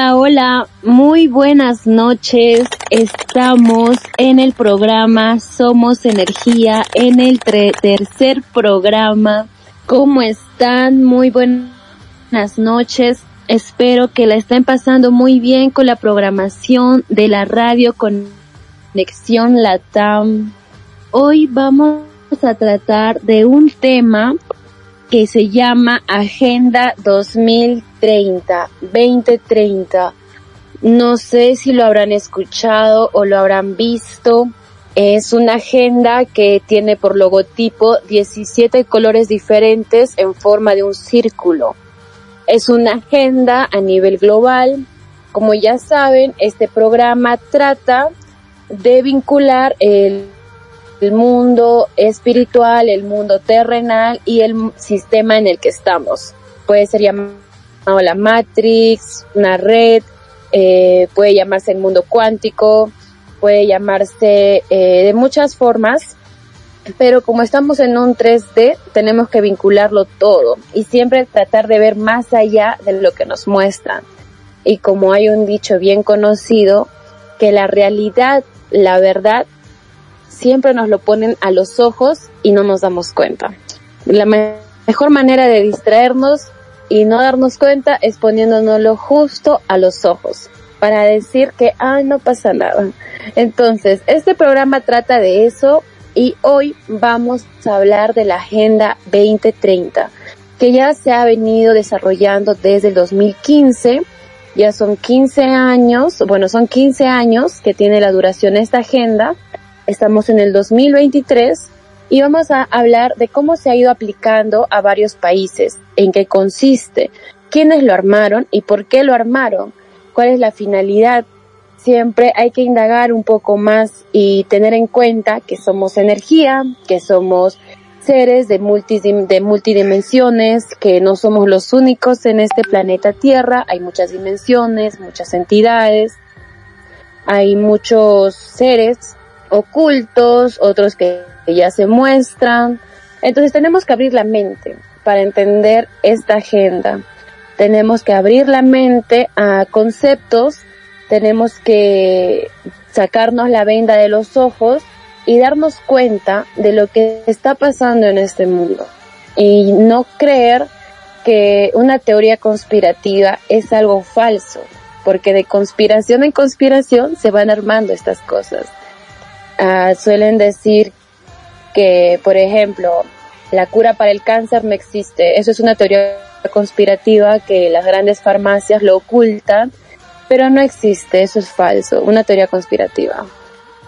Hola, hola, muy buenas noches. Estamos en el programa Somos Energía, en el tercer programa. ¿Cómo están? Muy buenas noches. Espero que la estén pasando muy bien con la programación de la radio Conexión Latam. Hoy vamos a tratar de un tema que se llama Agenda 2030, 2030. No sé si lo habrán escuchado o lo habrán visto. Es una agenda que tiene por logotipo 17 colores diferentes en forma de un círculo. Es una agenda a nivel global. Como ya saben, este programa trata de vincular el el mundo espiritual, el mundo terrenal y el sistema en el que estamos. Puede ser llamado la Matrix, una red, eh, puede llamarse el mundo cuántico, puede llamarse eh, de muchas formas, pero como estamos en un 3D, tenemos que vincularlo todo y siempre tratar de ver más allá de lo que nos muestran. Y como hay un dicho bien conocido, que la realidad, la verdad, siempre nos lo ponen a los ojos y no nos damos cuenta. La mejor manera de distraernos y no darnos cuenta es poniéndonoslo justo a los ojos para decir que, ay, no pasa nada. Entonces, este programa trata de eso y hoy vamos a hablar de la Agenda 2030, que ya se ha venido desarrollando desde el 2015. Ya son 15 años, bueno, son 15 años que tiene la duración esta agenda Estamos en el 2023 y vamos a hablar de cómo se ha ido aplicando a varios países, en qué consiste, quiénes lo armaron y por qué lo armaron, cuál es la finalidad. Siempre hay que indagar un poco más y tener en cuenta que somos energía, que somos seres de, de multidimensiones, que no somos los únicos en este planeta Tierra, hay muchas dimensiones, muchas entidades, hay muchos seres ocultos, otros que, ya se muestran. Entonces tenemos que abrir la mente para entender esta agenda. Tenemos que abrir la mente a conceptos, tenemos que sacarnos la venda de los ojos y darnos cuenta de lo que está pasando en este mundo. Y no creer que una teoría conspirativa es algo falso, porque de conspiración en conspiración se van armando estas cosas. Ah, suelen decir que, por ejemplo, la cura para el cáncer no existe. Eso es una teoría conspirativa que las grandes farmacias lo ocultan, pero no existe, eso es falso, una teoría conspirativa.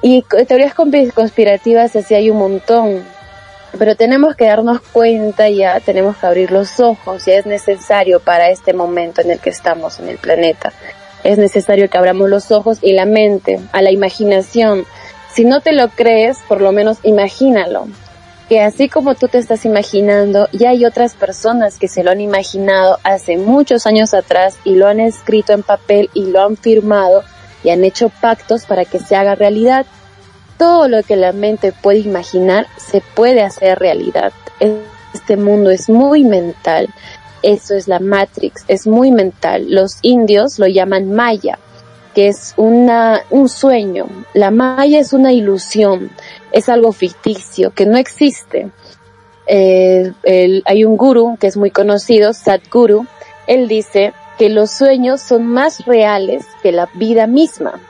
Y teorías conspirativas así hay un montón, pero tenemos que darnos cuenta ya, tenemos que abrir los ojos, ya es necesario para este momento en el que estamos en el planeta. Es necesario que abramos los ojos y la mente, a la imaginación, si no te lo crees, por lo menos imagínalo. Que así como tú te estás imaginando, ya hay otras personas que se lo han imaginado hace muchos años atrás y lo han escrito en papel y lo han firmado y han hecho pactos para que se haga realidad. Todo lo que la mente puede imaginar se puede hacer realidad. Este mundo es muy mental. Eso es la Matrix, es muy mental. Los indios lo llaman Maya que es una, un sueño. La Maya es una ilusión, es algo ficticio, que no existe. hay un guru que es muy conocido, Sadhguru, él dice que los sueños son más reales que la vida misma.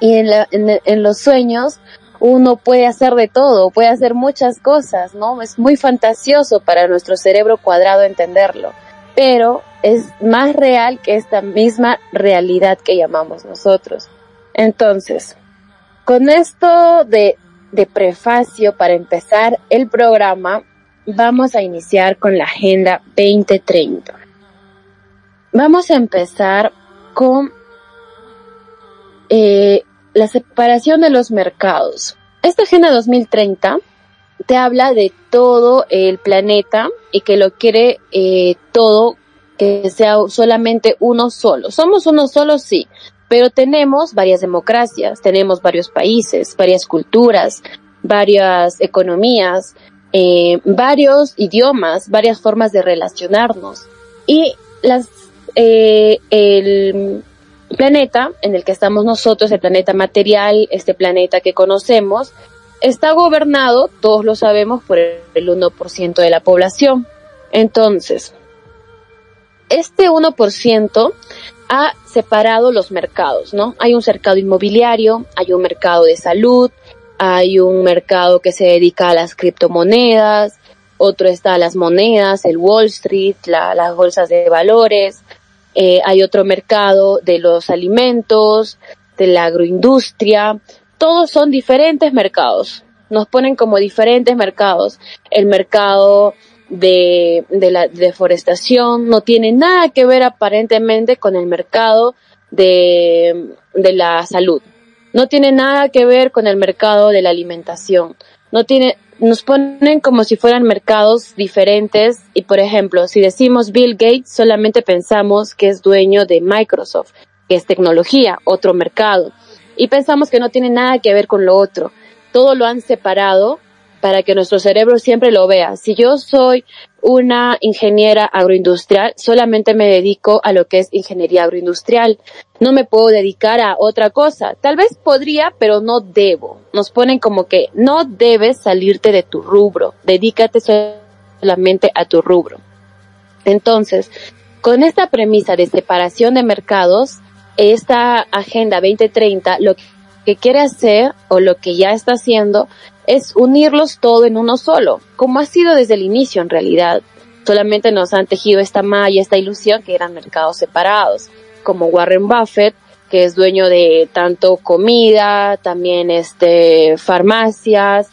Y en, en los sueños uno puede hacer de todo, puede hacer muchas cosas, ¿no? Es muy fantasioso para nuestro cerebro cuadrado entenderlo. Pero es más real que esta misma realidad que llamamos nosotros. Entonces, con esto de, de prefacio para empezar el programa, vamos a iniciar con la Agenda 2030. Vamos a empezar con eh, la separación de los mercados. Esta Agenda 2030 te habla de todo el planeta y que lo quiere eh, todo que sea solamente uno solo. Somos uno solo, sí, pero tenemos varias democracias, tenemos varios países, varias culturas, varias economías, eh, varios idiomas, varias formas de relacionarnos. Y las, eh, el, planeta en el que estamos nosotros, el planeta material, este planeta que conocemos, está gobernado, todos lo sabemos, por el 1% de la población. Entonces, este 1% ha separado los mercados, ¿no? Hay un mercado inmobiliario, hay un mercado de salud, hay un mercado que se dedica a las criptomonedas, otro está a las monedas, el Wall Street, las bolsas de valores, eh, hay otro mercado de los alimentos, de la agroindustria, todos son diferentes mercados, nos ponen como diferentes mercados. El mercado de, de la deforestación no tiene nada que ver aparentemente con el mercado de, de la salud. No tiene nada que ver con el mercado de la alimentación. No tiene, nos ponen como si fueran mercados diferentes y por ejemplo, si decimos Bill Gates, solamente pensamos que es dueño de Microsoft, que es tecnología, otro mercado. Y pensamos que no tiene nada que ver con lo otro. Todo lo han separado para que nuestro cerebro siempre lo vea. Si yo soy una ingeniera agroindustrial, solamente me dedico a lo que es ingeniería agroindustrial. No me puedo dedicar a otra cosa. Tal vez podría, pero no debo. Nos ponen como que no debes salirte de tu rubro. Dedícate solamente a tu rubro. Entonces, con esta premisa de separación de mercados, esta Agenda 2030 lo que quiere hacer o lo que ya está haciendo es unirlos todo en uno solo, como ha sido desde el inicio en realidad. Solamente nos han tejido esta malla, esta ilusión que eran mercados separados, como Warren Buffett, que es dueño de tanto comida, también este, farmacias,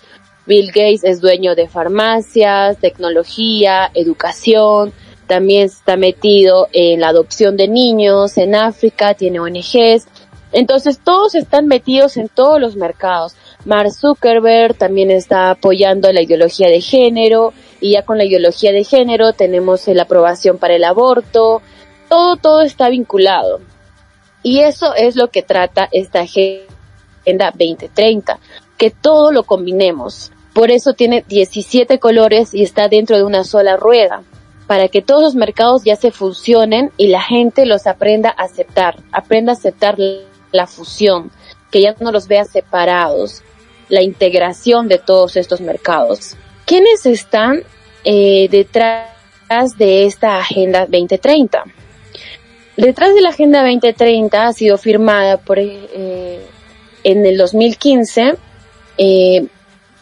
Bill Gates es dueño de farmacias, tecnología, educación, también está metido en la adopción de niños en África, tiene ONGs. Entonces todos están metidos en todos los mercados. Mark Zuckerberg también está apoyando la ideología de género y ya con la ideología de género tenemos la aprobación para el aborto. Todo, todo está vinculado. Y eso es lo que trata esta Agenda 2030, que todo lo combinemos. Por eso tiene 17 colores y está dentro de una sola rueda, para que todos los mercados ya se funcionen y la gente los aprenda a aceptar, aprenda a aceptar la fusión, que ya no los vea separados, la integración de todos estos mercados. ¿Quiénes están eh, detrás de esta Agenda 2030? Detrás de la Agenda 2030 ha sido firmada por, eh, en el 2015. Eh,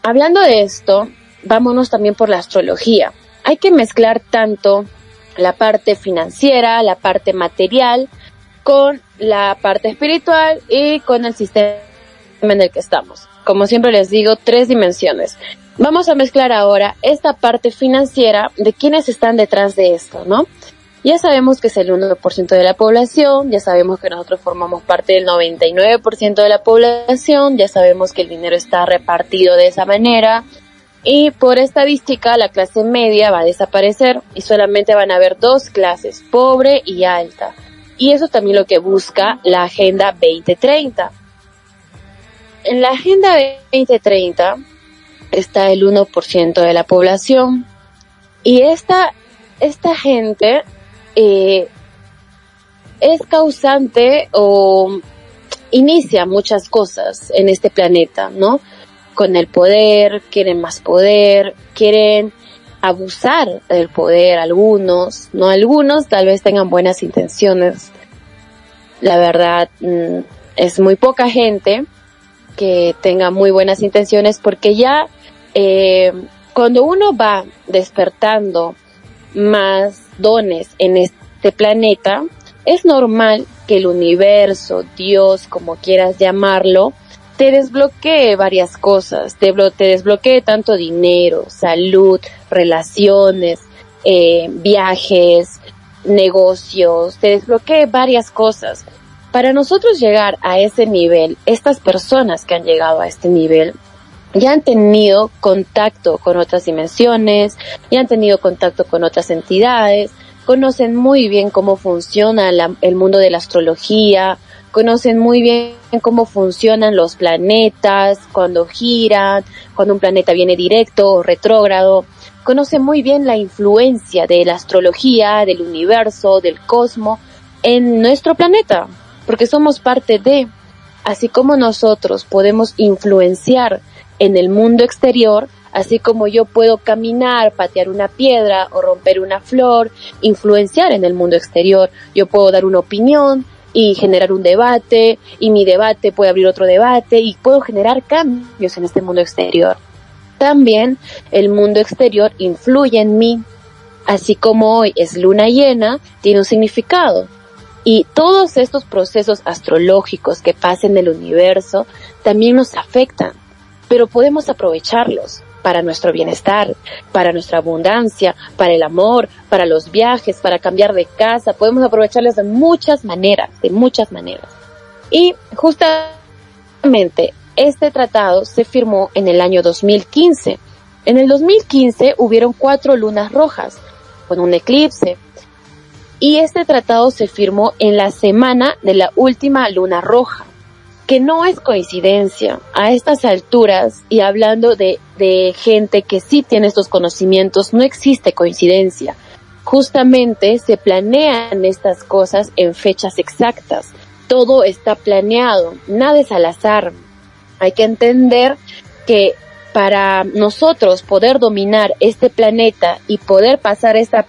hablando de esto, vámonos también por la astrología. Hay que mezclar tanto la parte financiera, la parte material, con la parte espiritual y con el sistema en el que estamos como siempre les digo, tres dimensiones. Vamos a mezclar ahora esta parte financiera de quienes están detrás de esto, ¿no? Ya sabemos que es el 1% de la población, ya sabemos que nosotros formamos parte del 99% de la población, ya sabemos que el dinero está repartido de esa manera y por estadística la clase media va a desaparecer y solamente van a haber dos clases, pobre y alta. Y eso también lo que busca la Agenda 2030 en la Agenda 2030 está el 1% de la población y esta, esta gente eh, es causante o inicia muchas cosas en este planeta, ¿no? Con el poder, quieren más poder, quieren abusar del poder algunos, no algunos tal vez tengan buenas intenciones. La verdad mm, es muy poca gente que tenga muy buenas intenciones porque ya eh, cuando uno va despertando más dones en este planeta, es normal que el universo, Dios, como quieras llamarlo, te desbloquee varias cosas, te, te desbloquee tanto dinero, salud, relaciones, eh, viajes, negocios, te desbloquee varias cosas. Para nosotros llegar a ese nivel, estas personas que han llegado a este nivel ya han tenido contacto con otras dimensiones, ya han tenido contacto con otras entidades, conocen muy bien cómo funciona el mundo de la astrología, conocen muy bien cómo funcionan los planetas, cuando giran, cuando un planeta viene directo o retrógrado, conocen muy bien la influencia de la astrología, del universo, del cosmos en nuestro planeta porque somos parte de, así como nosotros podemos influenciar en el mundo exterior, así como yo puedo caminar, patear una piedra o romper una flor, influenciar en el mundo exterior, yo puedo dar una opinión y generar un debate y mi debate puede abrir otro debate y puedo generar cambios en este mundo exterior. También el mundo exterior influye en mí, así como hoy es luna llena, tiene un significado. Y todos estos procesos astrológicos que pasan en el universo también nos afectan, pero podemos aprovecharlos para nuestro bienestar, para nuestra abundancia, para el amor, para los viajes, para cambiar de casa. Podemos aprovecharlos de muchas maneras, de muchas maneras. Y justamente este tratado se firmó en el año 2015. En el 2015 hubieron cuatro lunas rojas con un eclipse. Y este tratado se firmó en la semana de la última luna roja que no es coincidencia a estas alturas y hablando de, de gente que sí tiene estos conocimientos, no existe coincidencia. Justamente se planean estas cosas en fechas exactas. Todo está planeado, nada es al azar. Hay que entender que para nosotros poder dominar este planeta y poder pasar esta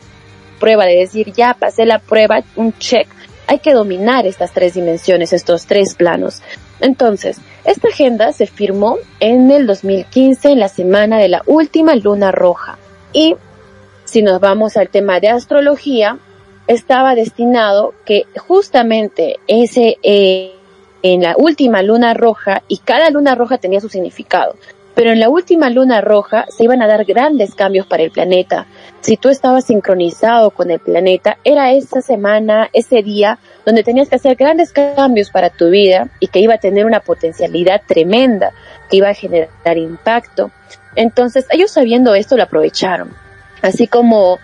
prueba de decir ya pasé la prueba, un check, hay que dominar estas tres dimensiones, estos tres planos. Entonces, esta agenda se firmó en el 2015, en la semana de la última luna roja. Y si nos vamos al tema de astrología, estaba destinado que justamente ese eh, en la última luna roja y cada luna roja tenía su significado. Pero en la última luna roja se iban a dar grandes cambios para el planeta. Si tú estabas sincronizado con el planeta, era esa semana, ese día, donde tenías que hacer grandes cambios para tu vida y que iba a tener una potencialidad tremenda, que iba a generar impacto. Entonces, ellos sabiendo esto lo aprovecharon. Así como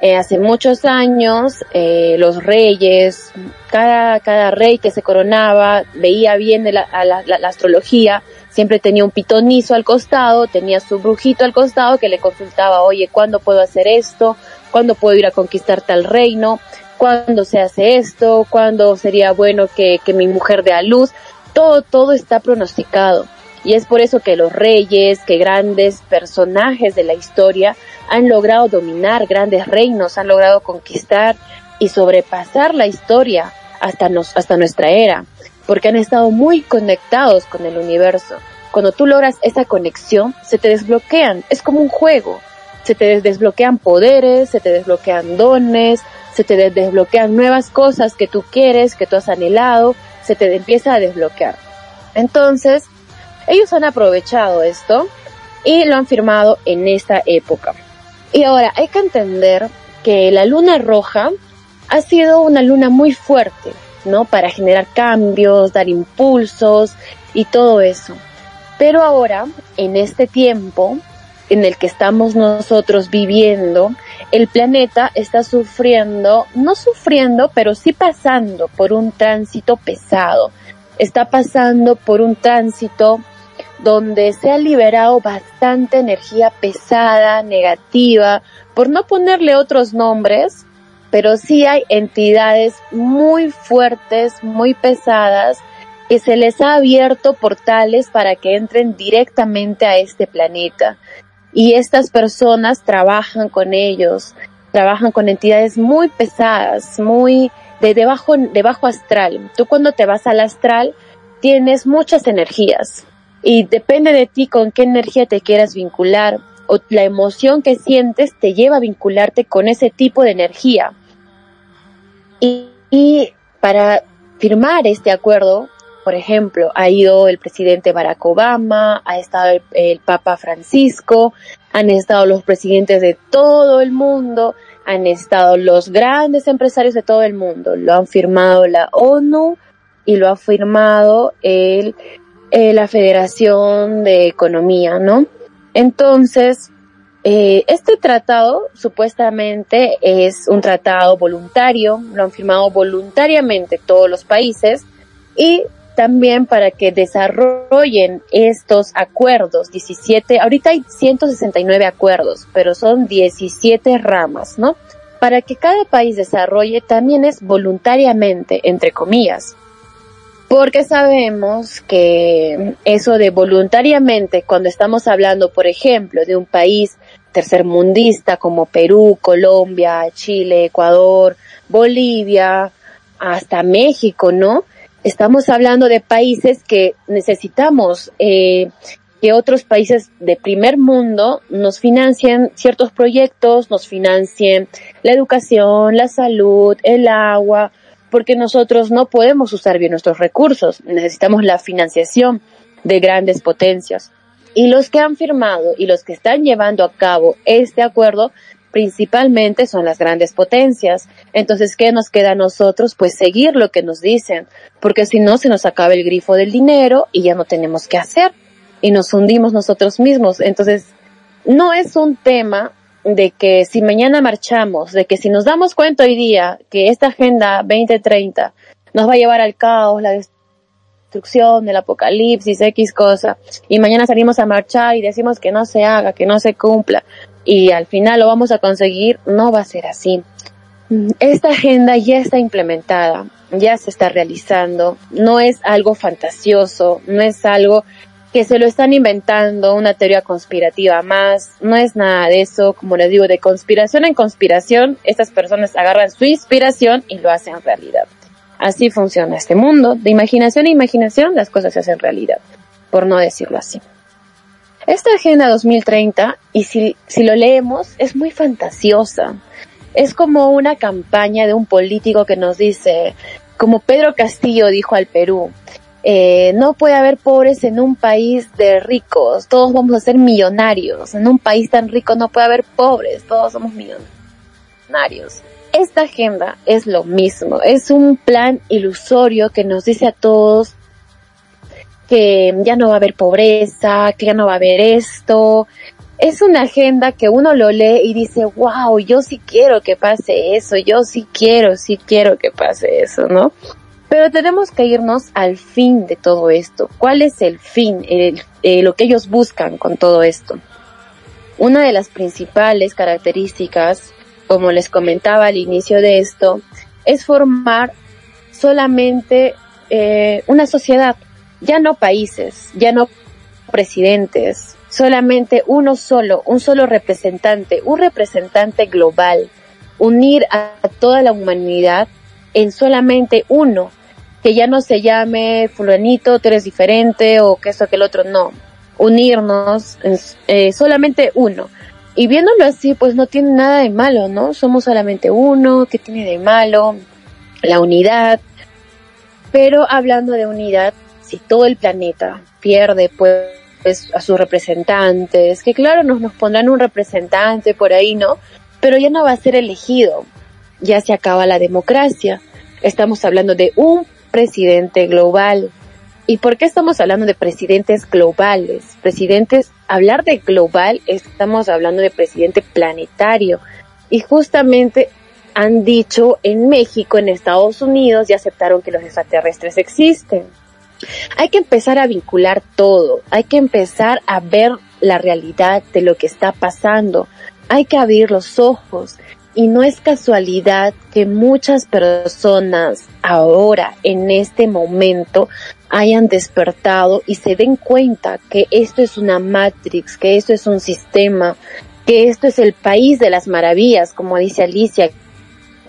eh, hace muchos años, eh, los reyes, cada, cada rey que se coronaba veía bien la, la, astrología, siempre tenía un pitonizo al costado, tenía su brujito al costado que le consultaba, oye, ¿cuándo puedo hacer esto? ¿Cuándo puedo ir a conquistar tal reino? ¿Cuándo se hace esto? ¿Cuándo sería bueno que, que mi mujer dé a luz? Todo, todo está pronosticado. Y es por eso que los reyes, que grandes personajes de la historia han logrado dominar grandes reinos, han logrado conquistar y sobrepasar la historia hasta, nos, hasta nuestra era porque han estado muy conectados con el universo. Cuando tú logras esa conexión, se te desbloquean, es como un juego. Se te desbloquean poderes, se te desbloquean dones, se te desbloquean nuevas cosas que tú quieres, que tú has anhelado, se te empieza a desbloquear. Entonces, ellos han aprovechado esto y lo han firmado en esta época. Y ahora hay que entender que la luna roja ha sido una luna muy fuerte, ¿no? Para generar cambios, dar impulsos y todo eso. Pero ahora, en este tiempo en el que estamos nosotros viviendo, el planeta está sufriendo, no sufriendo, pero sí pasando por un tránsito pesado. Está pasando por un tránsito donde se ha liberado bastante energía pesada, negativa, por no ponerle otros nombres, pero sí hay entidades muy fuertes, muy pesadas, y se les ha abierto portales para que entren directamente a este planeta. Y estas personas trabajan con ellos, trabajan con entidades muy pesadas, muy de debajo, de bajo astral. Tú cuando te vas al astral tienes muchas energías y depende de ti con qué energía te quieras vincular o la emoción que sientes te lleva a vincularte con ese tipo de energía. Y, para firmar este acuerdo, por ejemplo, ha ido el presidente Barack Obama, ha estado el, Papa Francisco, han estado los presidentes de todo el mundo, han estado los grandes empresarios de todo el mundo. Lo han firmado la ONU y lo ha firmado el, eh, la Federación de Economía, ¿no? Entonces, eh, este tratado supuestamente es un tratado voluntario, lo han firmado voluntariamente todos los países y también para que desarrollen estos acuerdos, 17, ahorita hay 169 acuerdos, pero son 17 ramas, ¿no? Para que cada país desarrolle también es voluntariamente, entre comillas. Porque sabemos que eso de voluntariamente, cuando estamos hablando, por ejemplo, de un país tercermundista como Perú, Colombia, Chile, Ecuador, Bolivia, hasta México, ¿no? Estamos hablando de países que necesitamos eh, que otros países de primer mundo nos financien ciertos proyectos, nos financien la educación, la salud, el agua, porque nosotros no podemos usar bien nuestros recursos, necesitamos la financiación de grandes potencias. Y los que han firmado y los que están llevando a cabo este acuerdo principalmente son las grandes potencias. Entonces, ¿qué nos queda a nosotros? Pues seguir lo que nos dicen, porque si no se nos acaba el grifo del dinero y ya no tenemos qué hacer y nos hundimos nosotros mismos. Entonces, no es un tema de que si mañana marchamos, de que si nos damos cuenta hoy día que esta agenda 2030 nos va a llevar al caos, la destrucción, el apocalipsis, X cosa, y mañana salimos a marchar y decimos que no se haga, que no se cumpla, y al final lo vamos a conseguir, no va a ser así. Esta agenda ya está implementada, ya se está realizando, no es algo fantasioso, no es algo que se lo están inventando, una teoría conspirativa más, no es nada de eso, como les digo, de conspiración en conspiración, estas personas agarran su inspiración y lo hacen realidad. Así funciona este mundo, de imaginación a imaginación las cosas se hacen realidad, por no decirlo así. Esta Agenda 2030, y si, si lo leemos, es muy fantasiosa. Es como una campaña de un político que nos dice, como Pedro Castillo dijo al Perú, eh, no puede haber pobres en un país de ricos, todos vamos a ser millonarios. En un país tan rico no puede haber pobres, todos somos millonarios. Esta agenda es lo mismo, es un plan ilusorio que nos dice a todos que ya no va a haber pobreza, que ya no va a haber esto. Es una agenda que uno lo lee y dice, wow, yo sí quiero que pase eso, yo sí quiero, sí quiero que pase eso, ¿no? Pero tenemos que irnos al fin de todo esto. ¿Cuál es el fin, eh, lo que ellos buscan con todo esto? Una de las principales características, como les comentaba al inicio de esto, es formar solamente eh, una sociedad, ya no países, ya no presidentes, solamente uno solo, un solo representante, un representante global, unir a toda la humanidad en solamente uno, que ya no se llame fulanito, tú eres diferente o que eso que el otro, no, unirnos, eh, solamente uno. Y viéndolo así, pues no tiene nada de malo, ¿no? Somos solamente uno, ¿qué tiene de malo? La unidad. Pero hablando de unidad, si todo el planeta pierde pues a sus representantes, que claro nos, nos pondrán un representante por ahí, ¿no? Pero ya no va a ser elegido, ya se acaba la democracia. Estamos hablando de un presidente global. ¿Y por qué estamos hablando de presidentes globales? Presidentes, hablar de global, estamos hablando de presidente planetario. Y justamente han dicho en México, en Estados Unidos, y aceptaron que los extraterrestres existen. Hay que empezar a vincular todo, hay que empezar a ver la realidad de lo que está pasando, hay que abrir los ojos, y no es casualidad que muchas personas ahora, en este momento, hayan despertado y se den cuenta que esto es una matrix, que esto es un sistema, que esto es el país de las maravillas, como dice Alicia,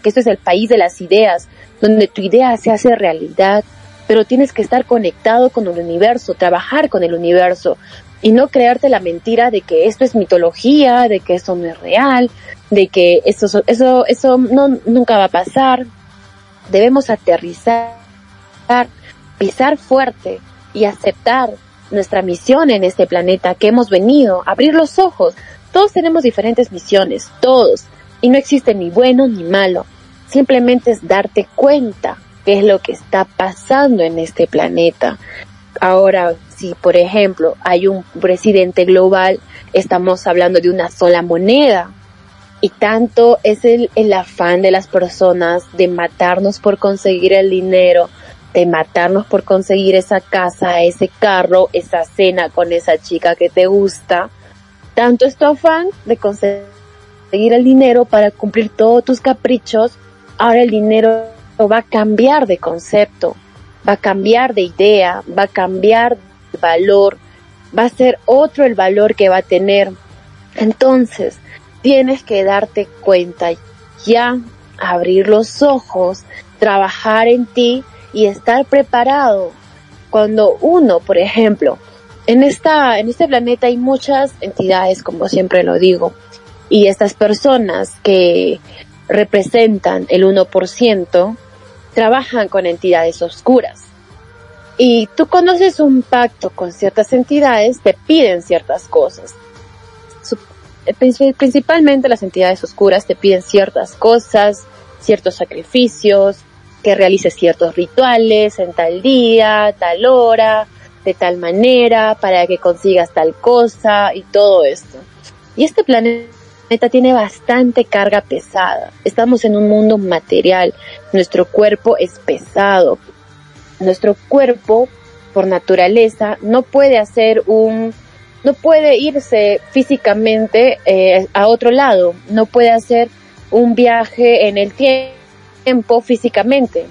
que esto es el país de las ideas, donde tu idea se hace realidad, pero tienes que estar conectado con el universo, trabajar con el universo, y no crearte la mentira de que esto es mitología, de que esto no es real, de que eso, eso, eso no, nunca va a pasar. Debemos aterrizar, pisar fuerte y aceptar nuestra misión en este planeta que hemos venido, abrir los ojos. Todos tenemos diferentes misiones, todos, y no existe ni bueno ni malo. Simplemente es darte cuenta qué es lo que está pasando en este planeta. Ahora, si por ejemplo hay un presidente global, estamos hablando de una sola moneda. Y tanto es el, el afán de las personas de matarnos por conseguir el dinero, de matarnos por conseguir esa casa, ese carro, esa cena con esa chica que te gusta. Tanto es tu afán de conseguir el dinero para cumplir todos tus caprichos. Ahora el dinero va a cambiar de concepto va a cambiar de idea, va a cambiar de valor, va a ser otro el valor que va a tener. Entonces, tienes que darte cuenta ya, abrir los ojos, trabajar en ti y estar preparado. Cuando uno, por ejemplo, en esta, en este planeta hay muchas entidades, como siempre lo digo, y estas personas que representan el 1% trabajan con entidades oscuras. Y tú conoces un pacto con ciertas entidades, te piden ciertas cosas. Principalmente las entidades oscuras te piden ciertas cosas, ciertos sacrificios, que realices ciertos rituales en tal día, tal hora, de tal manera, para que consigas tal cosa y todo esto. Y este planeta tiene bastante carga pesada. Estamos en un mundo material. Nuestro cuerpo es pesado. Nuestro cuerpo, por naturaleza, no puede hacer un, no puede irse físicamente eh, a otro lado. No puede hacer un viaje en el tiempo físicamente.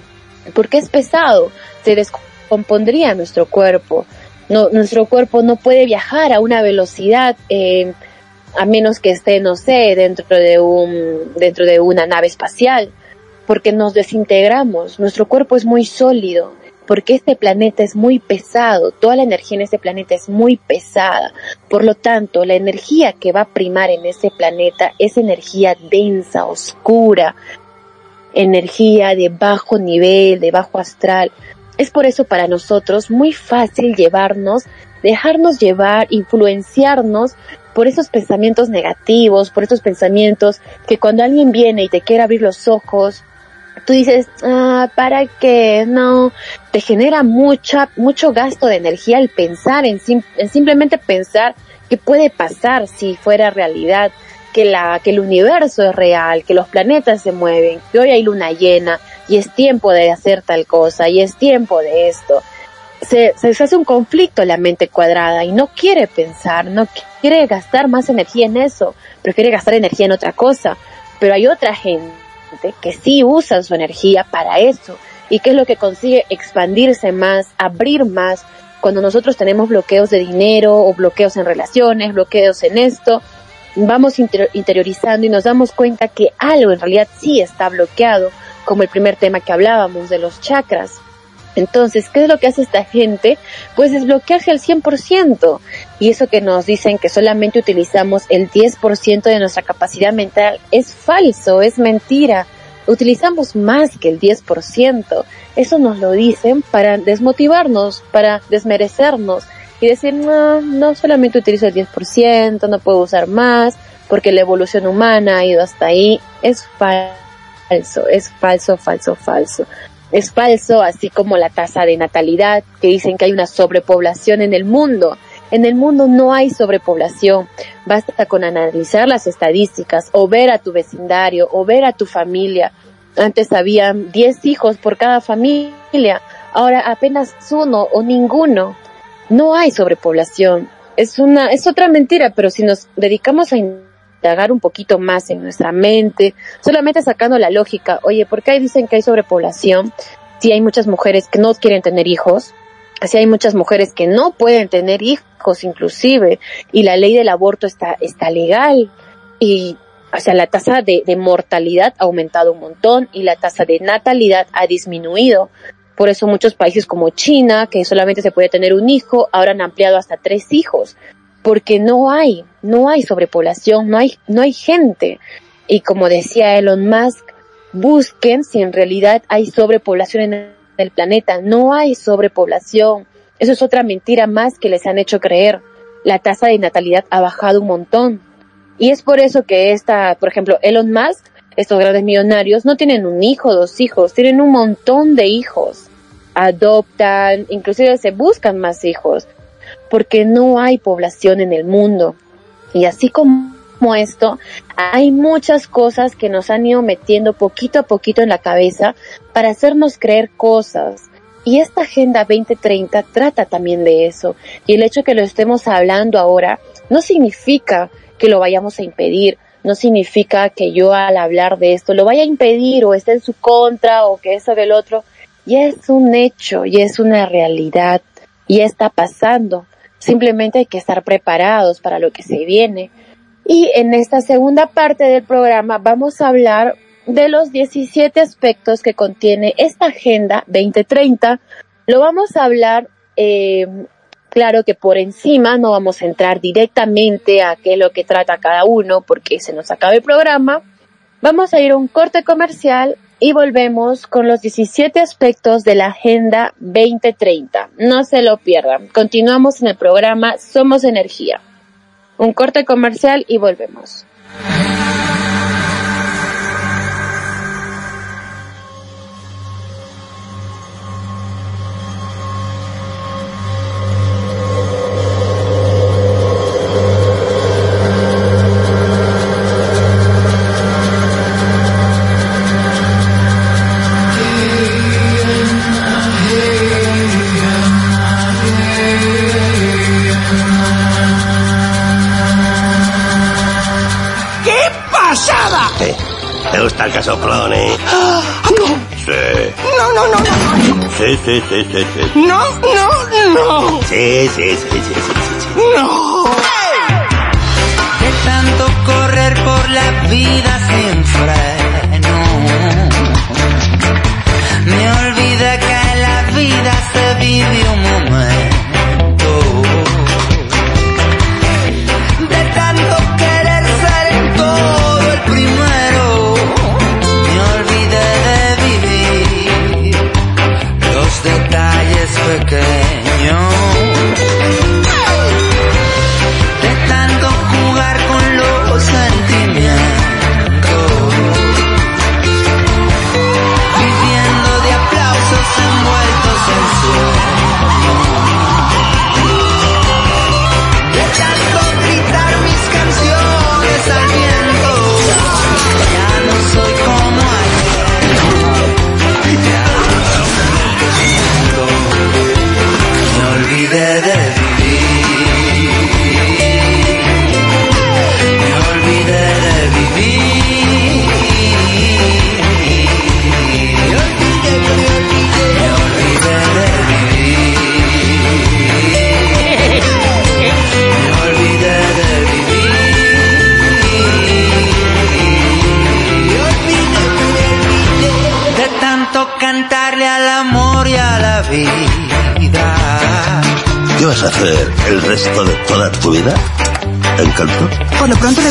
Porque es pesado. Se descompondría nuestro cuerpo. Nuestro cuerpo no puede viajar a una velocidad eh, a menos que esté, no sé, dentro de un, dentro de una nave espacial, porque nos desintegramos. Nuestro cuerpo es muy sólido, porque este planeta es muy pesado, toda la energía en este planeta es muy pesada. Por lo tanto, la energía que va a primar en ese planeta es energía densa, oscura, energía de bajo nivel, de bajo astral. Es por eso para nosotros muy fácil llevarnos, dejarnos llevar, influenciarnos por esos pensamientos negativos, por esos pensamientos que cuando alguien viene y te quiere abrir los ojos, tú dices, ah, ¿para qué? No, te genera mucha, mucho gasto de energía el pensar, en, en simplemente pensar qué puede pasar si fuera realidad, que la, que el universo es real, que los planetas se mueven, que hoy hay luna llena, y es tiempo de hacer tal cosa y es tiempo de esto. Se, se, hace un conflicto la mente cuadrada y no quiere pensar, no quiere gastar más energía en eso, prefiere gastar energía en otra cosa. Pero hay otra gente que sí usa su energía para eso y que es lo que consigue expandirse más, abrir más. Cuando nosotros tenemos bloqueos de dinero o bloqueos en relaciones, bloqueos en esto, vamos interiorizando y nos damos cuenta que algo en realidad sí está bloqueado como el primer tema que hablábamos de los chakras. Entonces, ¿qué es lo que hace esta gente? Pues desbloquearse al 100%. Y eso que nos dicen que solamente utilizamos el 10% de nuestra capacidad mental es falso, es mentira. Utilizamos más que el 10%. Eso nos lo dicen para desmotivarnos, para desmerecernos y decir, no, no solamente utilizo el 10%, no puedo usar más, porque la evolución humana ha ido hasta ahí. Es falso falso, es falso, falso, falso. Es falso, así como la tasa de natalidad, que dicen que hay una sobrepoblación en el mundo. En el mundo no hay sobrepoblación. Basta con analizar las estadísticas o ver a tu vecindario o ver a tu familia. Antes habían 10 hijos por cada familia. Ahora apenas uno o ninguno. No hay sobrepoblación. Es una, es otra mentira, pero si nos dedicamos a indagar un poquito más en nuestra mente, solamente sacando la lógica, oye, ¿por qué dicen que hay sobrepoblación? Si hay muchas mujeres que no quieren tener hijos, si hay muchas mujeres que no pueden tener hijos inclusive, y la ley del aborto está, está legal, y o sea, la tasa de, de mortalidad ha aumentado un montón y la tasa de natalidad ha disminuido. Por eso muchos países como China, que solamente se puede tener un hijo, ahora han ampliado hasta tres hijos porque no hay, no hay sobrepoblación, no hay, no hay gente. Y como decía Elon Musk, busquen si en realidad hay sobrepoblación en el planeta. No hay sobrepoblación. Eso es otra mentira más que les han hecho creer. La tasa de natalidad ha bajado un montón. Y es por eso que esta, por ejemplo, Elon Musk, estos grandes millonarios, no tienen un hijo, dos hijos, tienen un montón de hijos. Adoptan, inclusive se buscan más hijos porque no hay población en el mundo. Y así como esto, hay muchas cosas que nos han ido metiendo poquito a poquito en la cabeza para hacernos creer cosas. Y esta Agenda 2030 trata también de eso. Y el hecho que lo estemos hablando ahora no significa que lo vayamos a impedir, no significa que yo al hablar de esto lo vaya a impedir o esté en su contra o que eso que el otro. ya es un hecho, y es una realidad, y está pasando. Simplemente hay que estar preparados para lo que se viene. Y en esta segunda parte del programa vamos a hablar de los 17 aspectos que contiene esta Agenda 2030. Lo vamos a hablar, eh, claro que por encima, no vamos a entrar directamente a qué es lo que trata cada uno porque se nos acaba el programa. Vamos a ir a un corte comercial y volvemos con los 17 aspectos de la Agenda 2030. No se lo pierdan. Continuamos en el programa Somos Energía. Un corte comercial y volvemos. Sí, sí, sí, sí. No, no, no. Sí, sí, sí, sí, sí,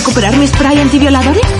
recuperar mi spray antivioladores?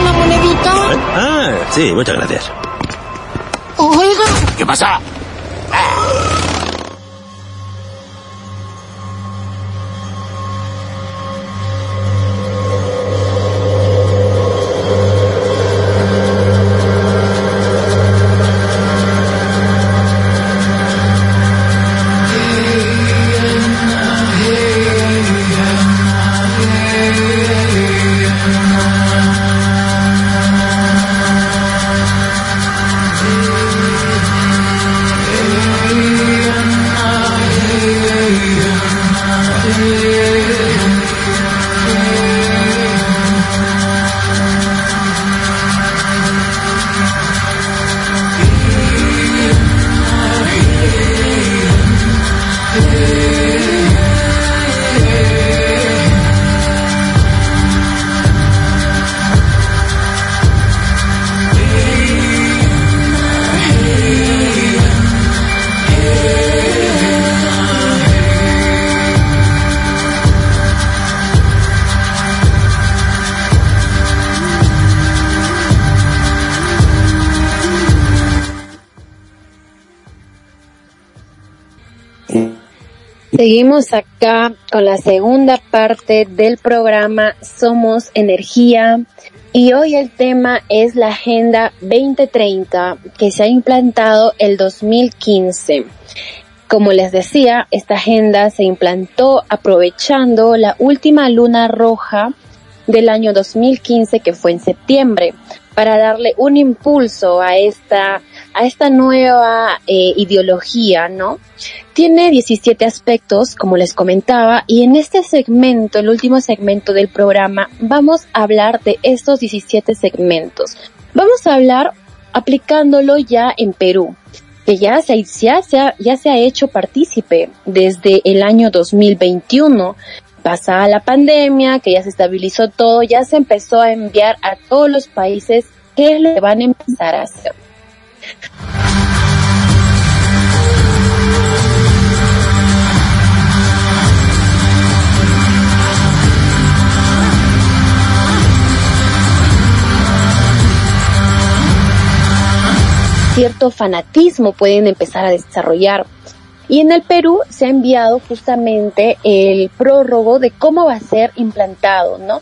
Una monedita. Ah, sí, muchas gracias. Seguimos acá con la segunda parte del programa Somos Energía y hoy el tema es la Agenda 2030 que se ha implantado el 2015. Como les decía, esta agenda se implantó aprovechando la última luna roja del año 2015 que fue en septiembre para darle un impulso a esta a esta nueva eh, ideología, ¿no? Tiene 17 aspectos, como les comentaba, y en este segmento, el último segmento del programa, vamos a hablar de estos 17 segmentos. Vamos a hablar aplicándolo ya en Perú, que ya se, ha, ya se ha hecho partícipe desde el año 2021 pasada la pandemia, que ya se estabilizó todo, ya se empezó a enviar a todos los países qué es lo que van a empezar a hacer. cierto fanatismo pueden empezar a desarrollar. Y en el Perú se ha enviado justamente el prórrogo de cómo va a ser implantado, ¿no?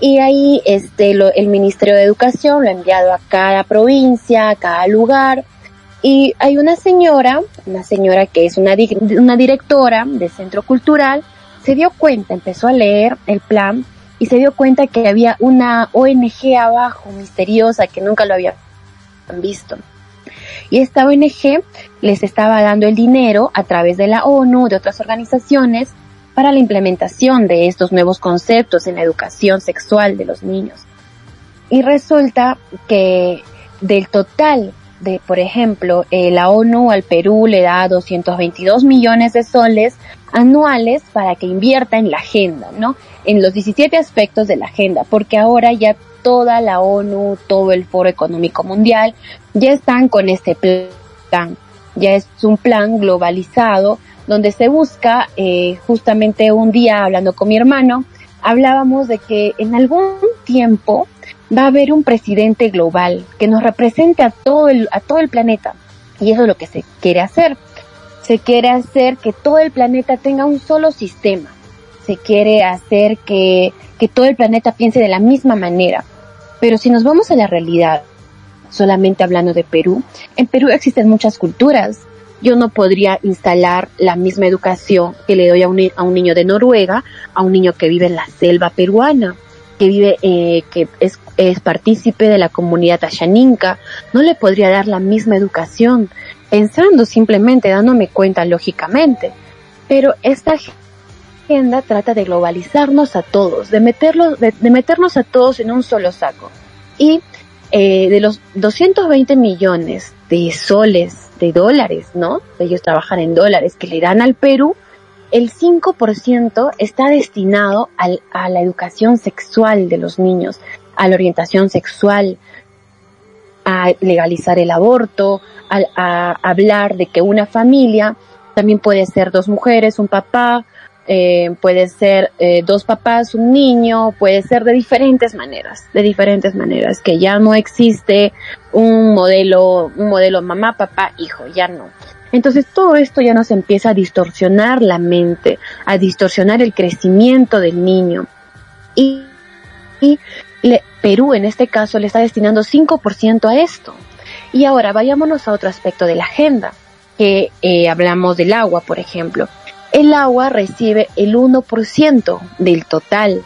Y ahí este, lo, el Ministerio de Educación lo ha enviado a cada provincia, a cada lugar. Y hay una señora, una señora que es una, una directora de centro cultural, se dio cuenta, empezó a leer el plan y se dio cuenta que había una ONG abajo, misteriosa, que nunca lo había visto. Y esta ONG les estaba dando el dinero a través de la ONU, de otras organizaciones, para la implementación de estos nuevos conceptos en la educación sexual de los niños. Y resulta que del total de, por ejemplo, eh, la ONU al Perú le da 222 millones de soles anuales para que invierta en la agenda, ¿no? En los 17 aspectos de la agenda, porque ahora ya toda la ONU, todo el Foro Económico Mundial, ya están con este plan. Ya es un plan globalizado donde se busca, eh, justamente un día hablando con mi hermano, hablábamos de que en algún tiempo va a haber un presidente global que nos represente a todo el, a todo el planeta. Y eso es lo que se quiere hacer. Se quiere hacer que todo el planeta tenga un solo sistema. Se quiere hacer que, que todo el planeta piense de la misma manera. Pero si nos vamos a la realidad, solamente hablando de Perú, en Perú existen muchas culturas, yo no podría instalar la misma educación que le doy a un, a un niño de Noruega, a un niño que vive en la selva peruana, que vive, eh, que es, es partícipe de la comunidad ashaninka, no le podría dar la misma educación, pensando simplemente, dándome cuenta lógicamente. Pero esta agenda trata de globalizarnos a todos, de, meterlos, de, meternos a todos en un solo saco. Y eh, de los 220 millones de soles, de dólares, ¿no? Ellos trabajan en dólares que le dan al Perú, el 5% está destinado al, a la educación sexual de los niños, a la orientación sexual, a legalizar el aborto, a hablar de que una familia también puede ser dos mujeres, un papá, eh, puede ser eh, dos papás, un niño, puede ser de diferentes maneras, de diferentes maneras, que ya no existe un modelo, un modelo mamá, papá, hijo, ya no. Entonces todo esto ya nos empieza a distorsionar la mente, a distorsionar el crecimiento del niño. Y, y le, Perú en este caso le está destinando 5% a esto. Y ahora vayámonos a otro aspecto de la agenda, que eh, hablamos del agua, por ejemplo el agua recibe el 1% del total.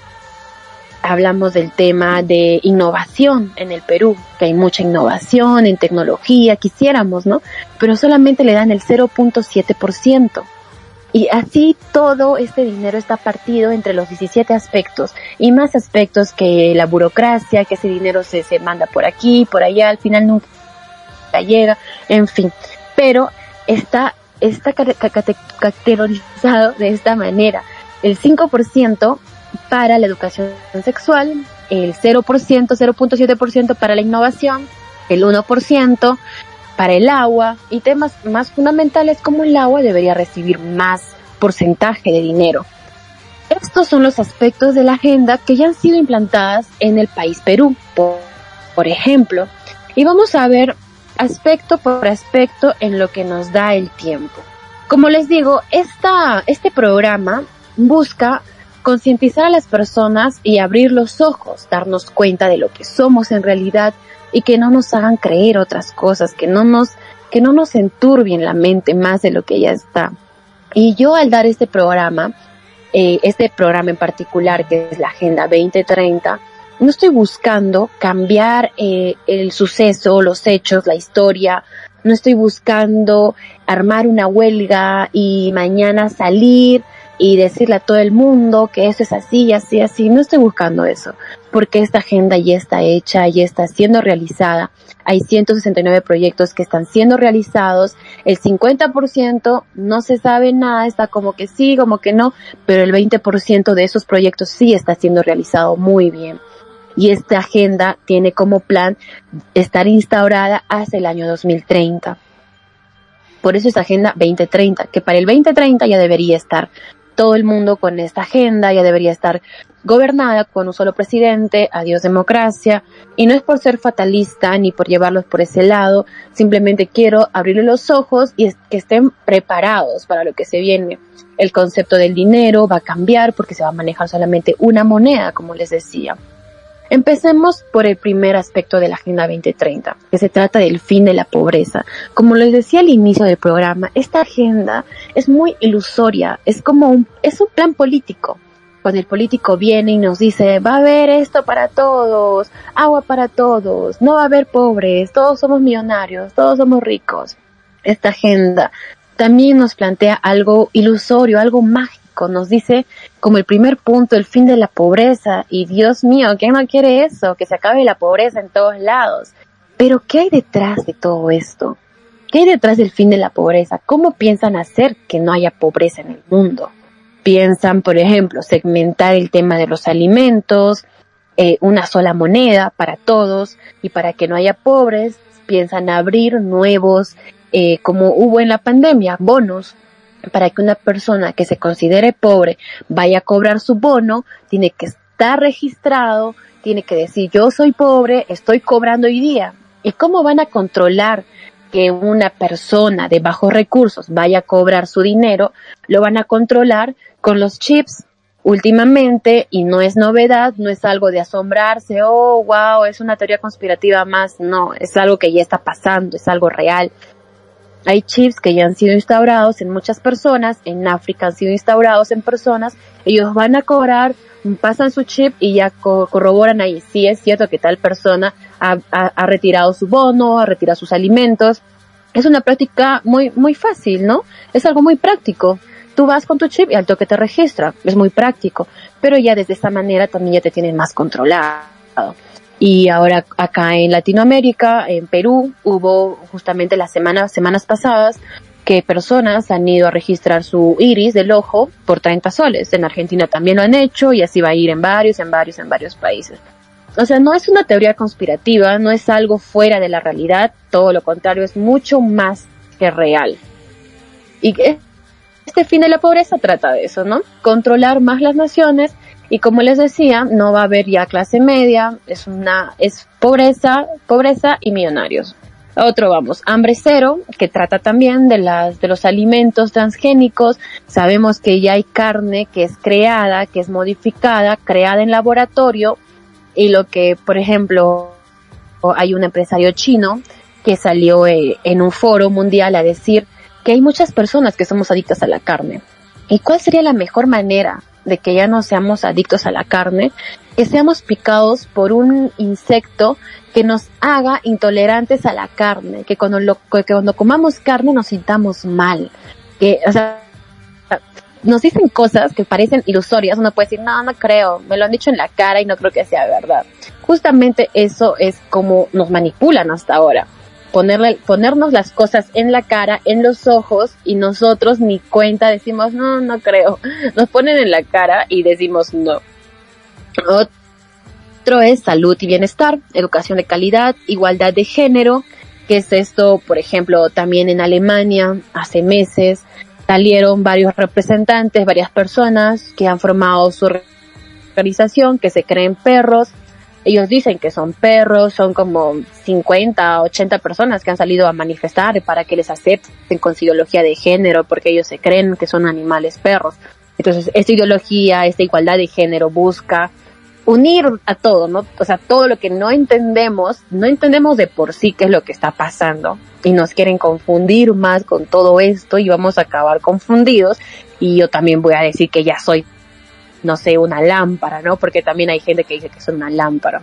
Hablamos del tema de innovación en el Perú, que hay mucha innovación en tecnología, quisiéramos, ¿no? Pero solamente le dan el 0.7%. Y así todo este dinero está partido entre los 17 aspectos y más aspectos que la burocracia, que ese dinero se, se manda por aquí, por allá, al final nunca llega, en fin. Pero está está categorizado de esta manera. El 5% para la educación sexual, el 0%, 0.7% para la innovación, el 1% para el agua y temas más fundamentales como el agua debería recibir más porcentaje de dinero. Estos son los aspectos de la agenda que ya han sido implantadas en el país Perú, por, por ejemplo, y vamos a ver aspecto por aspecto en lo que nos da el tiempo. Como les digo, esta, este programa busca concientizar a las personas y abrir los ojos, darnos cuenta de lo que somos en realidad y que no nos hagan creer otras cosas, que no nos, que no nos enturbien la mente más de lo que ya está. Y yo al dar este programa, eh, este programa en particular que es la Agenda 2030, no estoy buscando cambiar eh, el suceso, los hechos, la historia, no estoy buscando armar una huelga y mañana salir y decirle a todo el mundo que eso es así así, así. No estoy buscando eso, porque esta agenda ya está hecha, ya está siendo realizada. Hay 169 proyectos que están siendo realizados. El 50% no se sabe nada, está como que sí, como que no, pero el 20% de esos proyectos sí está siendo realizado muy bien. Y esta agenda tiene como plan estar instaurada hasta el año 2030. Por eso es Agenda 2030, que para el 2030 ya debería estar todo el mundo con esta agenda, ya debería estar gobernada con un solo presidente, adiós democracia, y no es por ser fatalista ni por llevarlos por ese lado, simplemente quiero abrirle los ojos y que estén preparados para lo que se viene. El concepto del dinero va a cambiar porque se va a manejar solamente una moneda, como les decía. Empecemos por el primer aspecto de la Agenda 2030, que se trata del fin de la pobreza. Como les decía al inicio del programa, esta agenda es muy ilusoria, es como un, es un plan político. Cuando el político viene y nos dice, va a haber esto para todos, agua para todos, no va a haber pobres, todos somos millonarios, todos somos ricos. Esta agenda también nos plantea algo ilusorio, algo mágico nos dice como el primer punto el fin de la pobreza. Y Dios mío, ¿quién no quiere eso? Que se acabe la pobreza en todos lados. Pero ¿qué hay detrás de todo esto? ¿Qué hay detrás del fin de la pobreza? ¿Cómo piensan hacer que no haya pobreza en el mundo? Piensan, por ejemplo, segmentar el tema de los alimentos, eh, una sola moneda para todos y para que no haya pobres, piensan abrir nuevos, eh, como hubo en la pandemia, bonos para que una persona que se considere pobre vaya a cobrar su bono, tiene que estar registrado, tiene que decir yo soy pobre, estoy cobrando hoy día. ¿Y cómo van a controlar que una persona de bajos recursos vaya a cobrar su dinero? Lo van a controlar con los chips últimamente y no es novedad, no es algo de asombrarse, oh, wow, es una teoría conspirativa más, no, es algo que ya está pasando, es algo real. Hay chips que ya han sido instaurados en muchas personas, en África han sido instaurados en personas, ellos van a cobrar, pasan su chip y ya corroboran ahí si es cierto que tal persona ha, ha, retirado su bono, ha retirado sus alimentos. Es una práctica muy, muy fácil, ¿no? Es algo muy práctico. Tú vas con tu chip y al toque te registra. Es muy práctico. Pero ya desde esta manera también ya te tienen más controlado. Y ahora acá en Latinoamérica, en Perú, hubo justamente las semanas, semanas pasadas que personas han ido a registrar su iris del ojo por 30 soles. En Argentina también lo han hecho y así va a ir en varios, en varios, en varios países. O sea, no es una teoría conspirativa, no es algo fuera de la realidad, todo lo contrario, es mucho más que real. Y este fin de la pobreza trata de eso, ¿no? Controlar más las naciones y como les decía, no va a haber ya clase media, es una, es pobreza, pobreza y millonarios. Otro vamos, hambre cero, que trata también de las, de los alimentos transgénicos. Sabemos que ya hay carne que es creada, que es modificada, creada en laboratorio, y lo que, por ejemplo, hay un empresario chino que salió eh, en un foro mundial a decir que hay muchas personas que somos adictas a la carne. ¿Y cuál sería la mejor manera de que ya no seamos adictos a la carne, que seamos picados por un insecto que nos haga intolerantes a la carne, que cuando, lo, que cuando comamos carne nos sintamos mal, que, o sea, nos dicen cosas que parecen ilusorias, uno puede decir, no, no creo, me lo han dicho en la cara y no creo que sea verdad. Justamente eso es como nos manipulan hasta ahora. Ponerle, ponernos las cosas en la cara, en los ojos, y nosotros ni cuenta decimos, no, no creo. Nos ponen en la cara y decimos no. Otro es salud y bienestar, educación de calidad, igualdad de género, que es esto, por ejemplo, también en Alemania, hace meses, salieron varios representantes, varias personas que han formado su organización, que se creen perros, ellos dicen que son perros, son como 50, 80 personas que han salido a manifestar para que les acepten con su ideología de género, porque ellos se creen que son animales perros. Entonces, esta ideología, esta igualdad de género busca unir a todo, ¿no? O sea, todo lo que no entendemos, no entendemos de por sí qué es lo que está pasando y nos quieren confundir más con todo esto y vamos a acabar confundidos y yo también voy a decir que ya soy no sé, una lámpara, ¿no? Porque también hay gente que dice que son una lámpara.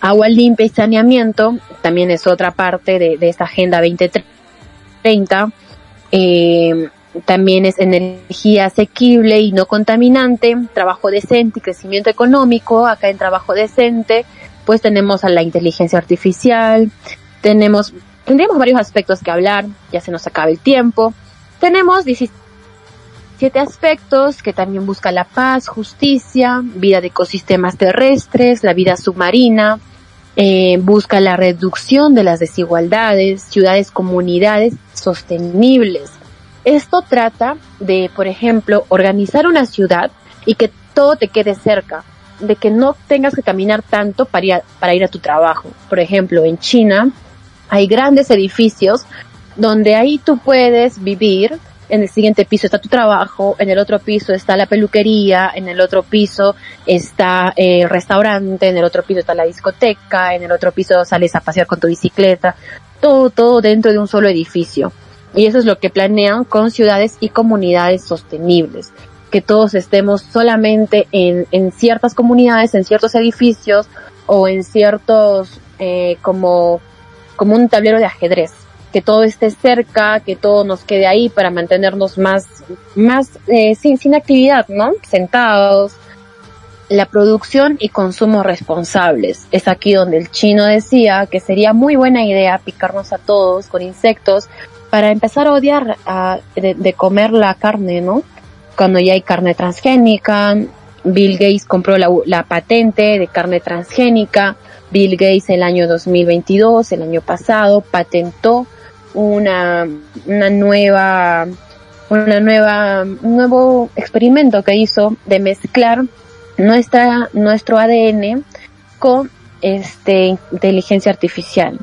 Agua limpia y saneamiento también es otra parte de, esta Agenda 2030. Eh, también es energía asequible y no contaminante, trabajo decente y crecimiento económico. Acá en trabajo decente, pues tenemos a la inteligencia artificial, tenemos, tendríamos varios aspectos que hablar, ya se nos acaba el tiempo. Tenemos siete aspectos que también busca la paz, justicia, vida de ecosistemas terrestres, la vida submarina, eh, busca la reducción de las desigualdades, ciudades, comunidades sostenibles. Esto trata de, por ejemplo, organizar una ciudad y que todo te quede cerca, de que no tengas que caminar tanto para ir para ir a tu trabajo. Por ejemplo, en China hay grandes edificios donde ahí tú puedes vivir en el siguiente piso está tu trabajo, en el otro piso está la peluquería, en el otro piso está el restaurante, en el otro piso está la discoteca, en el otro piso sales a pasear con tu bicicleta, todo, todo dentro de un solo edificio. Y eso es lo que planean con ciudades y comunidades sostenibles. Que todos estemos solamente en, en ciertas comunidades, en ciertos edificios o en ciertos, eh, como, como un tablero de ajedrez que todo esté cerca, que todo nos quede ahí para mantenernos más, más eh, sin, sin actividad, ¿no? Sentados. La producción y consumo responsables. Es aquí donde el chino decía que sería muy buena idea picarnos a todos con insectos para empezar a odiar a, de, comer la carne, ¿no? Cuando ya hay carne transgénica, Bill Gates compró la, la patente de carne transgénica, Bill Gates el año 2022, el año pasado, patentó una, una nueva, una nueva, un nuevo experimento que hizo de mezclar nuestra, nuestro ADN con este inteligencia artificial.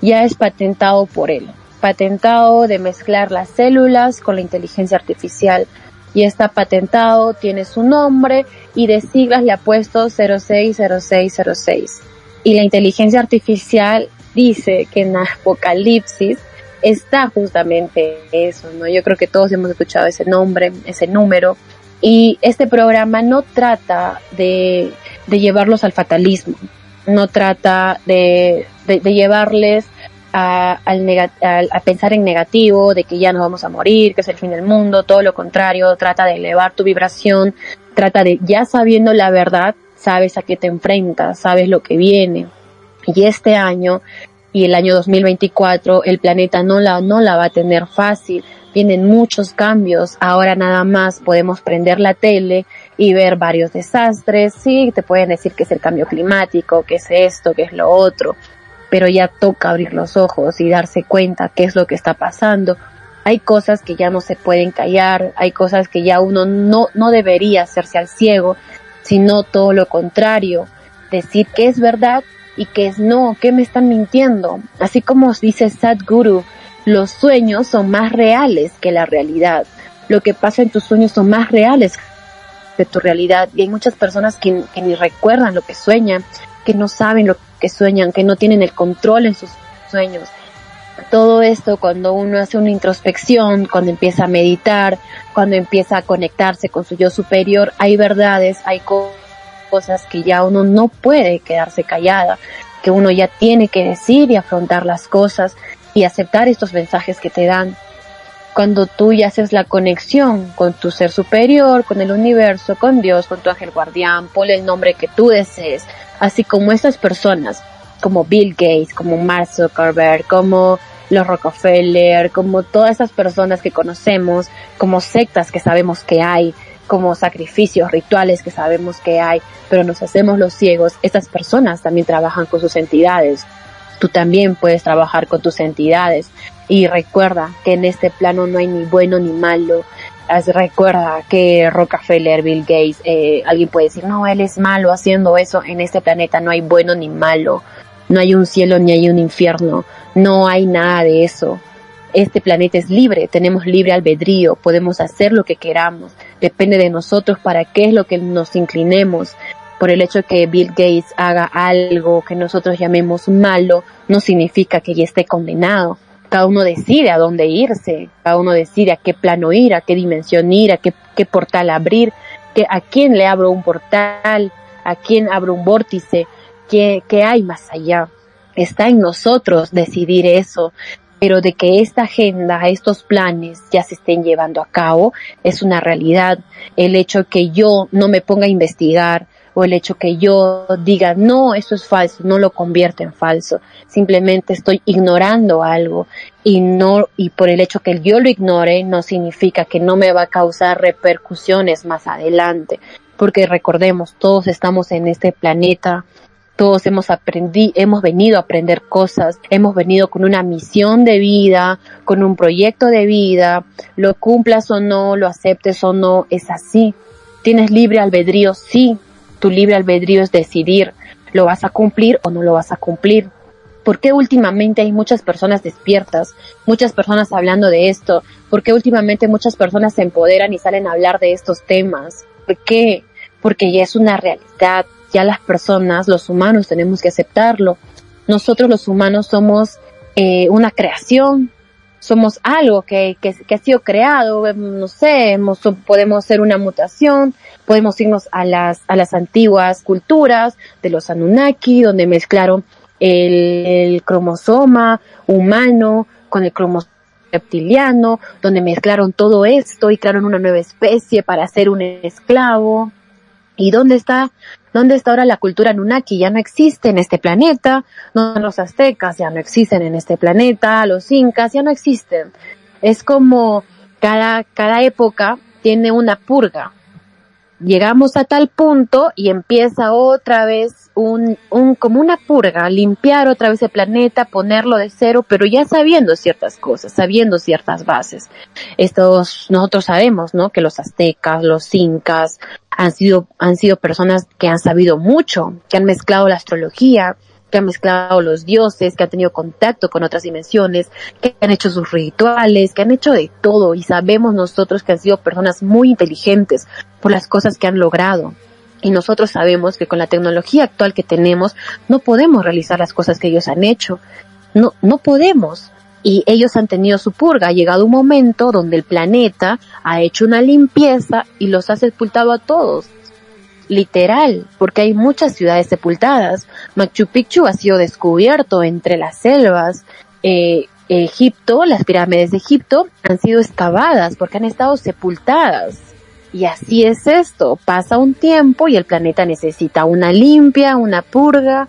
Ya es patentado por él. Patentado de mezclar las células con la inteligencia artificial. Y está patentado, tiene su nombre y de siglas le ha puesto 060606. Y la inteligencia artificial dice que en Apocalipsis está justamente eso, ¿no? Yo creo que todos hemos escuchado ese nombre, ese número, y este programa no trata de, de llevarlos al fatalismo, no trata de, de, llevarles a, al a, pensar en negativo, de que ya nos vamos a morir, que es el fin del mundo, todo lo contrario, trata de elevar tu vibración, trata de, ya sabiendo la verdad, sabes a qué te enfrentas, sabes lo que viene. Y este año y el año 2024 el planeta no la, no la va a tener fácil. Vienen muchos cambios. Ahora nada más podemos prender la tele y ver varios desastres. Sí, te pueden decir que es el cambio climático, que es esto, que es lo otro. Pero ya toca abrir los ojos y darse cuenta qué es lo que está pasando. Hay cosas que ya no se pueden callar, hay cosas que ya uno no, no debería hacerse al ciego, sino todo lo contrario. Decir que es verdad y que es no, que me están mintiendo. Así como dice Sadhguru, los sueños son más reales que la realidad. Lo que pasa en tus sueños son más reales que tu realidad. Y hay muchas personas que, que ni recuerdan lo que sueñan, que no saben lo que sueñan, que no tienen el control en sus sueños. Todo esto cuando uno hace una introspección, cuando empieza a meditar, cuando empieza a conectarse con su yo superior, hay verdades, hay cosas cosas que ya uno no puede quedarse callada, que uno ya tiene que decir y afrontar las cosas y aceptar estos mensajes que te dan. Cuando tú ya haces la conexión con tu ser superior, con el universo, con Dios, con tu ángel guardián, ponle el nombre que tú desees, así como estas personas como Bill Gates, como Mark Zuckerberg, como los Rockefeller, como todas esas personas que conocemos, como sectas que sabemos que hay, como sacrificios, rituales que sabemos que hay, pero nos hacemos los ciegos, estas personas también trabajan con sus entidades. Tú también puedes trabajar con tus entidades. Y recuerda que en este plano no hay ni bueno ni malo. Recuerda que Rockefeller, Bill Gates, eh, alguien puede decir, no, él es malo haciendo eso. En este planeta no hay bueno ni malo. No hay un cielo ni hay un infierno. No hay nada de eso. Este planeta es libre, tenemos libre albedrío, podemos hacer lo que queramos. Depende de nosotros para qué es lo que nos inclinemos. Por el hecho que Bill Gates haga algo que nosotros llamemos malo, no significa que ya esté condenado cada uno decide a dónde irse, cada uno decide a qué plano ir, a qué dimensión ir, a qué, portal abrir, que, a quién le abro un portal, a quién abro un vórtice, qué, qué hay más allá. Está en nosotros decidir eso, pero de que esta agenda, estos planes ya se estén llevando a cabo, es una realidad. El hecho que yo no me ponga a investigar, o el hecho que yo diga, no, eso es falso, no lo convierte en falso. Simplemente estoy ignorando algo y no, y por el hecho que yo lo ignore no significa que no me va a causar repercusiones más adelante. Porque recordemos, todos estamos en este planeta, todos hemos aprendido, hemos venido a aprender cosas, hemos venido con una misión de vida, con un proyecto de vida, lo cumplas o no, lo aceptes o no, es así. Tienes libre albedrío, sí, tu libre albedrío es decidir, ¿lo vas a cumplir o no lo vas a cumplir? ¿Por qué últimamente hay muchas personas despiertas, muchas personas hablando de esto? ¿Por qué últimamente muchas personas se empoderan y salen a hablar de estos temas? ¿Por qué? Porque ya es una realidad, ya las personas, los humanos tenemos que aceptarlo. Nosotros los humanos somos eh, una creación somos algo que, que, ha sido creado, em, no sé, podemos ser una mutación, podemos irnos a las, a las antiguas culturas de los Anunnaki, donde mezclaron el, cromosoma humano con el cromosoma reptiliano, donde mezclaron todo esto y crearon una nueva especie para ser un esclavo. ¿Y dónde está ¿Dónde está ahora la cultura Nunaki? Ya no existe en este planeta. los aztecas ya no existen en este planeta. Los incas ya no existen. Es como cada, cada época tiene una purga llegamos a tal punto y empieza otra vez un, un, como una purga, limpiar otra vez el planeta, ponerlo de cero, pero ya sabiendo ciertas cosas, sabiendo ciertas bases. Estos, nosotros sabemos, ¿no? Que los aztecas, los incas, han sido, han sido personas que han sabido mucho, que han mezclado la astrología, que han mezclado los dioses, que han tenido contacto con otras dimensiones, que han hecho sus rituales, que han hecho de todo y sabemos nosotros que han sido personas muy inteligentes por las cosas que han logrado. Y nosotros sabemos que con la tecnología actual que tenemos no podemos realizar las cosas que ellos han hecho. No, no podemos. Y ellos han tenido su purga. Ha llegado un momento donde el planeta ha hecho una limpieza y los ha sepultado a todos literal, porque hay muchas ciudades sepultadas. Machu Picchu ha sido descubierto entre las selvas. Eh, Egipto, las pirámides de Egipto han sido excavadas porque han estado sepultadas. Y así es esto, pasa un tiempo y el planeta necesita una limpia, una purga,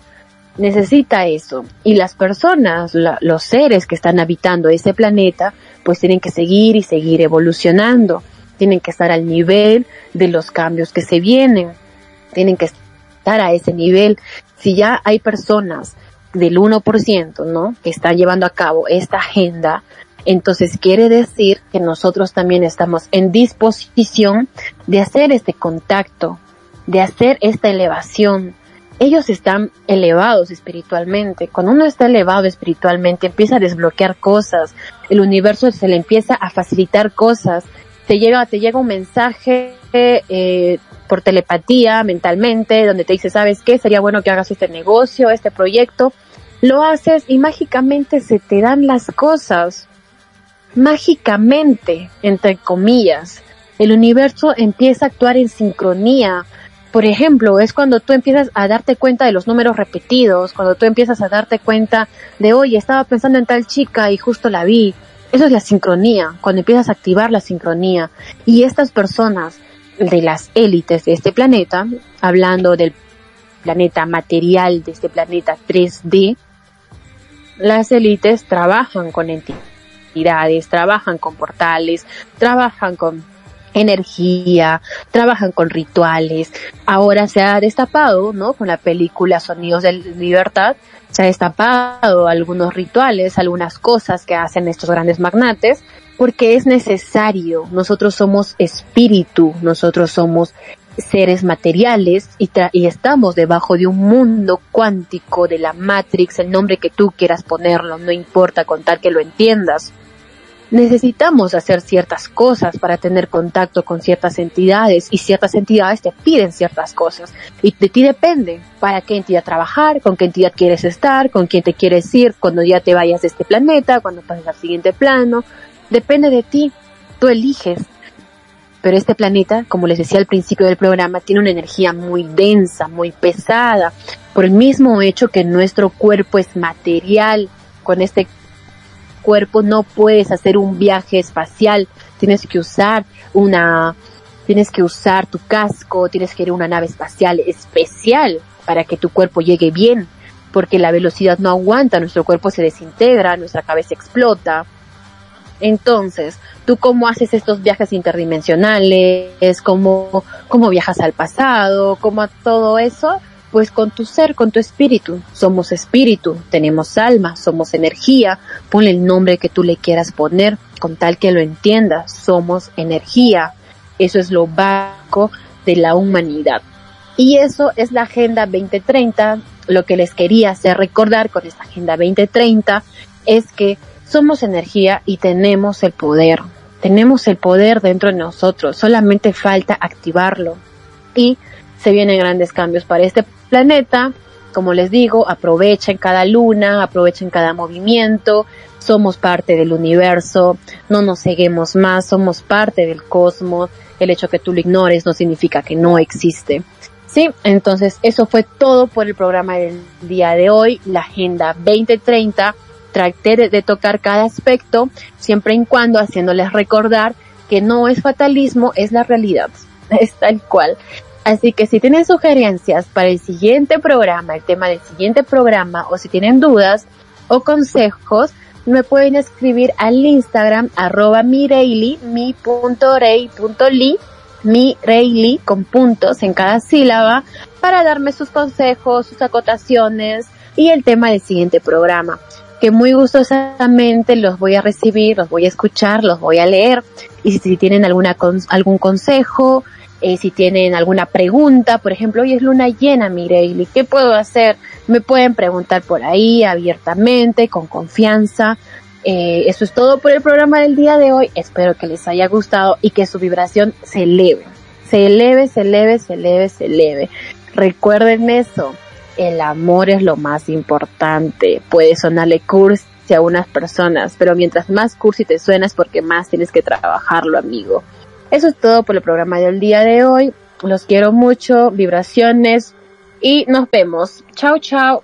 necesita eso. Y las personas, los seres que están habitando ese planeta, pues tienen que seguir y seguir evolucionando, tienen que estar al nivel de los cambios que se vienen tienen que estar a ese nivel. Si ya hay personas del 1%, ¿no? Que están llevando a cabo esta agenda, entonces quiere decir que nosotros también estamos en disposición de hacer este contacto, de hacer esta elevación. Ellos están elevados espiritualmente. Cuando uno está elevado espiritualmente, empieza a desbloquear cosas. El universo se le empieza a facilitar cosas. Te llega, te llega un mensaje eh, por telepatía, mentalmente, donde te dice, ¿sabes qué? Sería bueno que hagas este negocio, este proyecto. Lo haces y mágicamente se te dan las cosas. Mágicamente, entre comillas. El universo empieza a actuar en sincronía. Por ejemplo, es cuando tú empiezas a darte cuenta de los números repetidos, cuando tú empiezas a darte cuenta de, oye, estaba pensando en tal chica y justo la vi. Eso es la sincronía, cuando empiezas a activar la sincronía. Y estas personas de las élites de este planeta, hablando del planeta material, de este planeta 3D, las élites trabajan con entidades, trabajan con portales, trabajan con energía, trabajan con rituales. Ahora se ha destapado, ¿no? Con la película Sonidos de Libertad, se ha destapado algunos rituales, algunas cosas que hacen estos grandes magnates, porque es necesario. Nosotros somos espíritu, nosotros somos seres materiales y, y, estamos debajo de un mundo cuántico de la Matrix, el nombre que tú quieras ponerlo, no importa con tal que lo entiendas necesitamos hacer ciertas cosas para tener contacto con ciertas entidades y ciertas entidades te piden ciertas cosas. Y de ti depende para qué entidad trabajar, con qué entidad quieres estar, con quién te quieres ir cuando ya te vayas de este planeta, cuando pases al siguiente plano, depende de ti, tú eliges. Pero este planeta, como les decía al principio del programa, tiene una energía muy densa, muy pesada, por el mismo hecho que nuestro cuerpo es material, con este cuerpo no puedes hacer un viaje espacial, tienes que usar una, tienes que usar tu casco, tienes que ir a una nave espacial especial para que tu cuerpo llegue bien, porque la velocidad no aguanta, nuestro cuerpo se desintegra, nuestra cabeza explota. Entonces, ¿tú cómo haces estos viajes interdimensionales? ¿Cómo, cómo viajas al pasado? ¿Cómo todo eso? Pues con tu ser, con tu espíritu. Somos espíritu, tenemos alma, somos energía, ponle el nombre que tú le quieras poner, con tal que lo entiendas, somos energía. Eso es lo básico de la humanidad. Y eso es la Agenda 2030. Lo que les quería hacer recordar con esta Agenda 2030 es que somos energía y tenemos el poder. Tenemos el poder dentro de nosotros, solamente falta activarlo. Y se vienen grandes cambios para este planeta. Como les digo, aprovechen cada luna, aprovechen cada movimiento, somos parte del universo, no nos seguimos más, somos parte del cosmos, el hecho que tú lo ignores no significa que no existe. Sí, entonces eso fue todo por el programa del día de hoy, la Agenda 2030. Traté de, de tocar cada aspecto, siempre y cuando haciéndoles recordar que no es fatalismo, es la realidad, es tal cual. Así que si tienen sugerencias para el siguiente programa, el tema del siguiente programa, o si tienen dudas o consejos, me pueden escribir al Instagram arroba mireili, mi.rey.li, mi con puntos en cada sílaba, para darme sus consejos, sus acotaciones y el tema del siguiente programa que muy gustosamente los voy a recibir, los voy a escuchar, los voy a leer. Y si tienen alguna algún consejo, eh, si tienen alguna pregunta, por ejemplo, hoy es luna llena, Mireille, ¿qué puedo hacer? Me pueden preguntar por ahí abiertamente, con confianza. Eh, eso es todo por el programa del día de hoy. Espero que les haya gustado y que su vibración se eleve. Se eleve, se eleve, se eleve, se eleve. Recuerden eso. El amor es lo más importante. Puede sonarle cursi a unas personas, pero mientras más cursi te suenas porque más tienes que trabajarlo, amigo. Eso es todo por el programa del día de hoy. Los quiero mucho, vibraciones y nos vemos. Chao, chao.